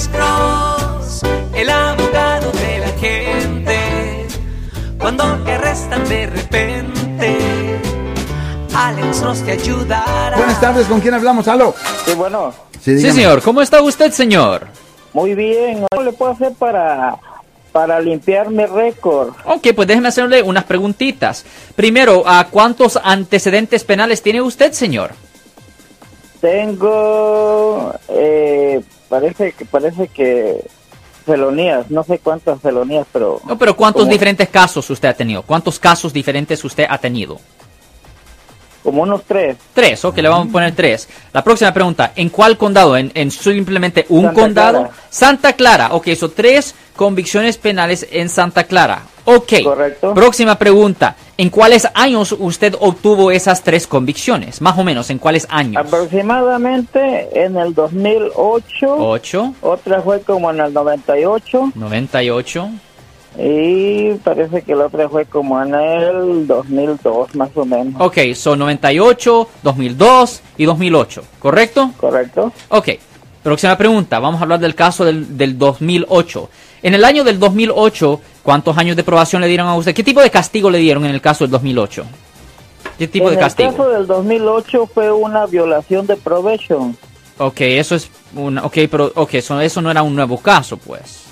Alex Cross, el abogado de la gente. Cuando te arrestan de repente, Alex Cross te ayudará. Buenas tardes, ¿con quién hablamos? ¿Aló? Sí, bueno, Sí, señor. ¿Cómo está usted, señor? muy bien. ¿Cómo le puedo hacer para, para limpiar mi récord? Ok, pues déjeme hacerle unas preguntitas. Primero, ¿a cuántos antecedentes penales tiene usted, señor? Tengo, parece que, parece que felonías, no sé cuántas felonías, pero No, pero ¿cuántos Como- diferentes casos usted ha tenido? ¿Cuántos casos diferentes usted ha tenido? como unos tres. Tres, ok, le vamos a poner tres. La próxima pregunta, ¿en cuál condado? ¿En, en simplemente un Santa condado? Clara. Santa Clara, ok, son tres convicciones penales en Santa Clara. Ok. Correcto. Próxima pregunta, ¿en cuáles años usted obtuvo esas tres convicciones? Más o menos, ¿en cuáles años? Aproximadamente en el 2008, 8, otra fue como en el 98 98. y parece que la otra fue como en el 2002 más o menos. Ok, son 98, 2002 y 2008, ¿correcto? ¿Correcto? Ok, próxima pregunta. Vamos a hablar del caso del, del 2008. En el año del 2008, ¿cuántos años de probación le dieron a usted? ¿Qué tipo de castigo le dieron en el caso del 2008? ¿Qué tipo en de castigo? el caso del 2008 fue una violación de probation. Ok, eso es una... Ok, pero ok, eso, eso no era un nuevo caso, pues.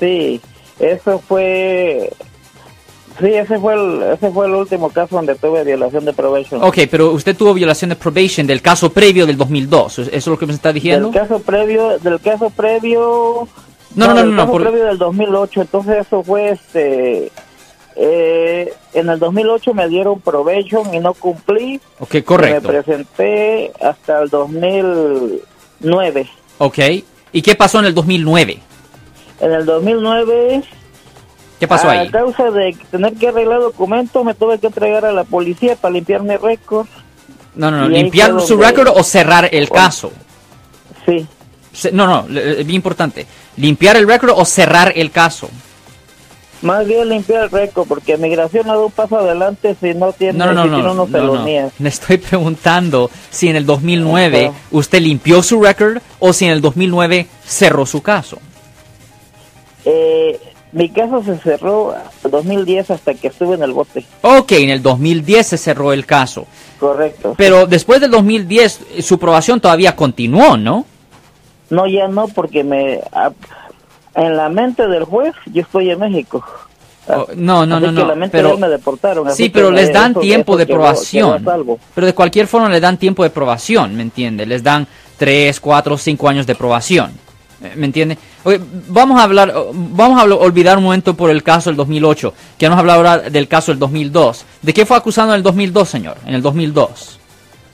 Sí, eso fue... Sí, ese fue el, ese fue el último caso donde tuve violación de probation. Ok, pero usted tuvo violación de probation del caso previo del 2002. ¿Eso es lo que me está diciendo? Del caso previo, del caso previo... No, no, no, no, no, caso por- previo del 2008, entonces eso fue este... eh, en el 2008 me dieron probation y no cumplí. Ok, correcto. Me presenté hasta el 2009. Ok. ¿Y qué pasó en el 2009? En el 2009 ¿Qué pasó a ahí? causa de tener que arreglar documentos, me tuve que entregar a la policía para limpiar mi récord. No, no, no. ¿Limpiar su récord o cerrar el caso? Sí, No, no, es bien importante. ¿Limpiar el récord o cerrar el caso? más bien limpiar el récord, porque migración no da un paso adelante si no tiene, No, no, no, si no. tiene no, no. Le estoy preguntando si en el 2009 Ajá. usted limpió su récord o si en el 2009 cerró su caso. Eh, mi caso se cerró en 2010 hasta que estuve en el bote. Ok, en el 2010 se cerró el caso. Correcto. Pero después del 2010 eh, su probación todavía continuó, ¿no? No, ya no, porque me a- en la mente del juez yo estoy en México. Oh, no, no, Así no, que no, la mente pero- de él me deportaron. así Sí, que pero les dan eso- tiempo eso de probación. Pero de cualquier forma le dan tiempo de probación, ¿me entiende? Les dan 3, 4, 5 años de probación. Eh, ¿Me entiende? Oye, vamos a hablar, oh, vamos a olvidar un momento por el caso del 2008, que nos habla ahora del caso del 2002. ¿De qué fue acusado en el 2002, señor? En el 2002.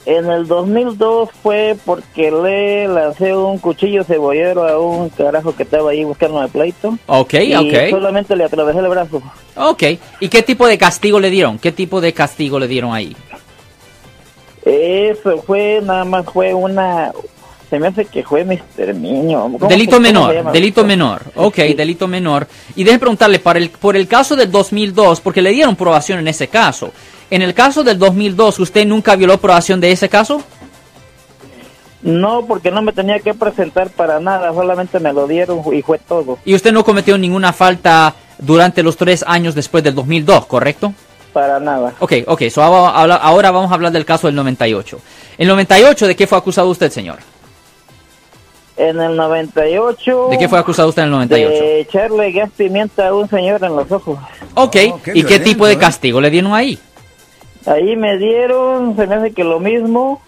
En el 2002 fue porque le lancé un cuchillo cebollero a un carajo que estaba ahí buscando el pleito. Ok, y ok. solamente le atravesé el brazo. Ok. ¿Y qué tipo de castigo le dieron? ¿Qué tipo de castigo le dieron ahí? Eso fue, nada más fue una... Se me hace que fue mi exterminio. ¿Cómo se- Delito menor, delito menor. Ok, Sí. delito menor. Y déjeme preguntarle, para el, por el caso del 2002, porque le dieron probación en ese caso. En el caso del 2002, ¿usted nunca violó probación de ese caso? No, porque no me tenía que presentar para nada, solamente me lo dieron y fue todo. Y usted no cometió ninguna falta durante los tres años después del 2002, ¿correcto? Para nada. Ok, ok, so ahora, vamos a hablar del caso del 98. ¿El 98 de qué fue acusado usted, señor? En el 98... ¿De qué fue acusado usted en el 98? De echarle gas pimienta a un señor en los ojos. Ok, Oh, qué ¿y qué tipo de ¿eh? castigo le dieron ahí? Ahí me dieron, se me hace que lo mismo,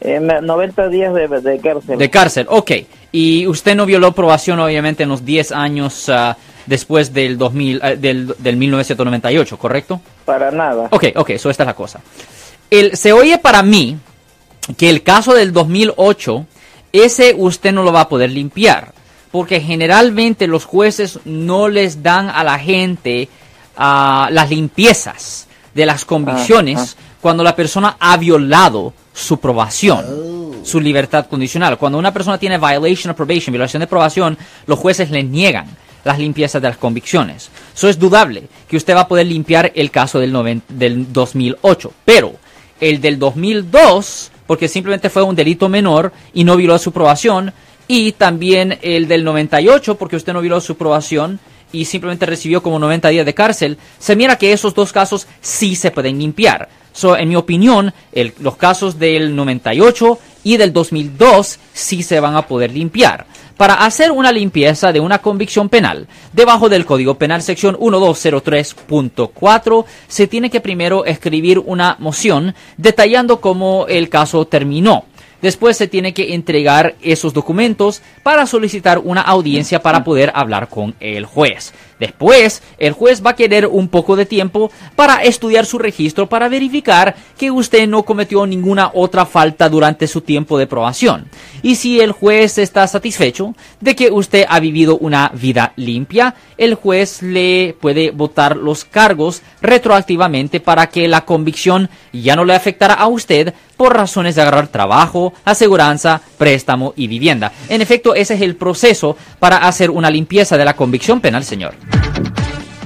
eh, me- 90 días de, de cárcel. De cárcel, ok. Y usted no violó probación, obviamente, en los 10 años ah, después del, 2000, ah, del, del 1998, ¿correcto? Para nada. Ok, ok, eso esta es la cosa. El, se oye para mí que el caso del 2008, ese usted no lo va a poder limpiar. Porque generalmente los jueces no les dan a la gente ah, las limpiezas de las convicciones cuando la persona ha violado su probación, su libertad condicional. Cuando una persona tiene violation of probation, violación de probación, los jueces le niegan las limpiezas de las convicciones. Eso es dudable que usted va a poder limpiar el caso del, noven- del 2008, pero el del 2002, porque simplemente fue un delito menor y no violó su probación, y también el del 98 porque usted no violó su probación y simplemente recibió como 90 días de cárcel, se mira que esos dos casos sí se pueden limpiar. So, en mi opinión, los casos del 98 y del 2002 sí se van a poder limpiar. Para hacer una limpieza de una convicción penal, debajo del Código Penal sección 1203.4, se tiene que primero escribir una moción detallando cómo el caso terminó. Después se tiene que entregar esos documentos para solicitar una audiencia para poder hablar con el juez. Después, el juez va a querer un poco de tiempo para estudiar su registro para verificar que usted no cometió ninguna otra falta durante su tiempo de probación. Y si el juez está satisfecho de que usted ha vivido una vida limpia, el juez le puede votar los cargos retroactivamente para que la convicción ya no le afectará a usted por razones de agarrar trabajo, aseguranza, préstamo y vivienda. En efecto, ese es el proceso para hacer una limpieza de la convicción penal, señor.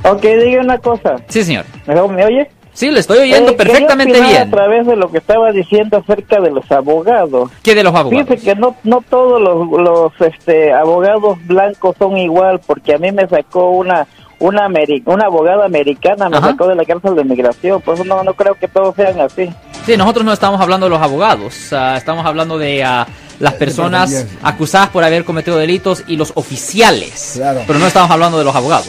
Ok, diga una cosa. Sí, señor. ¿Mejor me oye? Sí, le estoy oyendo Eh, perfectamente bien. A través de lo que estaba diciendo acerca de los abogados. ¿Qué de los abogados? Fíjese que no, no todos los, los este, abogados blancos son igual, porque a mí me sacó una una, ameri- una abogada americana, me Ajá. sacó de la cárcel de migración, por eso no, no creo que todos sean así. Sí, nosotros no estamos hablando de los abogados, ah, estamos hablando de ah, las personas acusadas por haber cometido delitos y los oficiales, Claro. pero no estamos hablando de los abogados.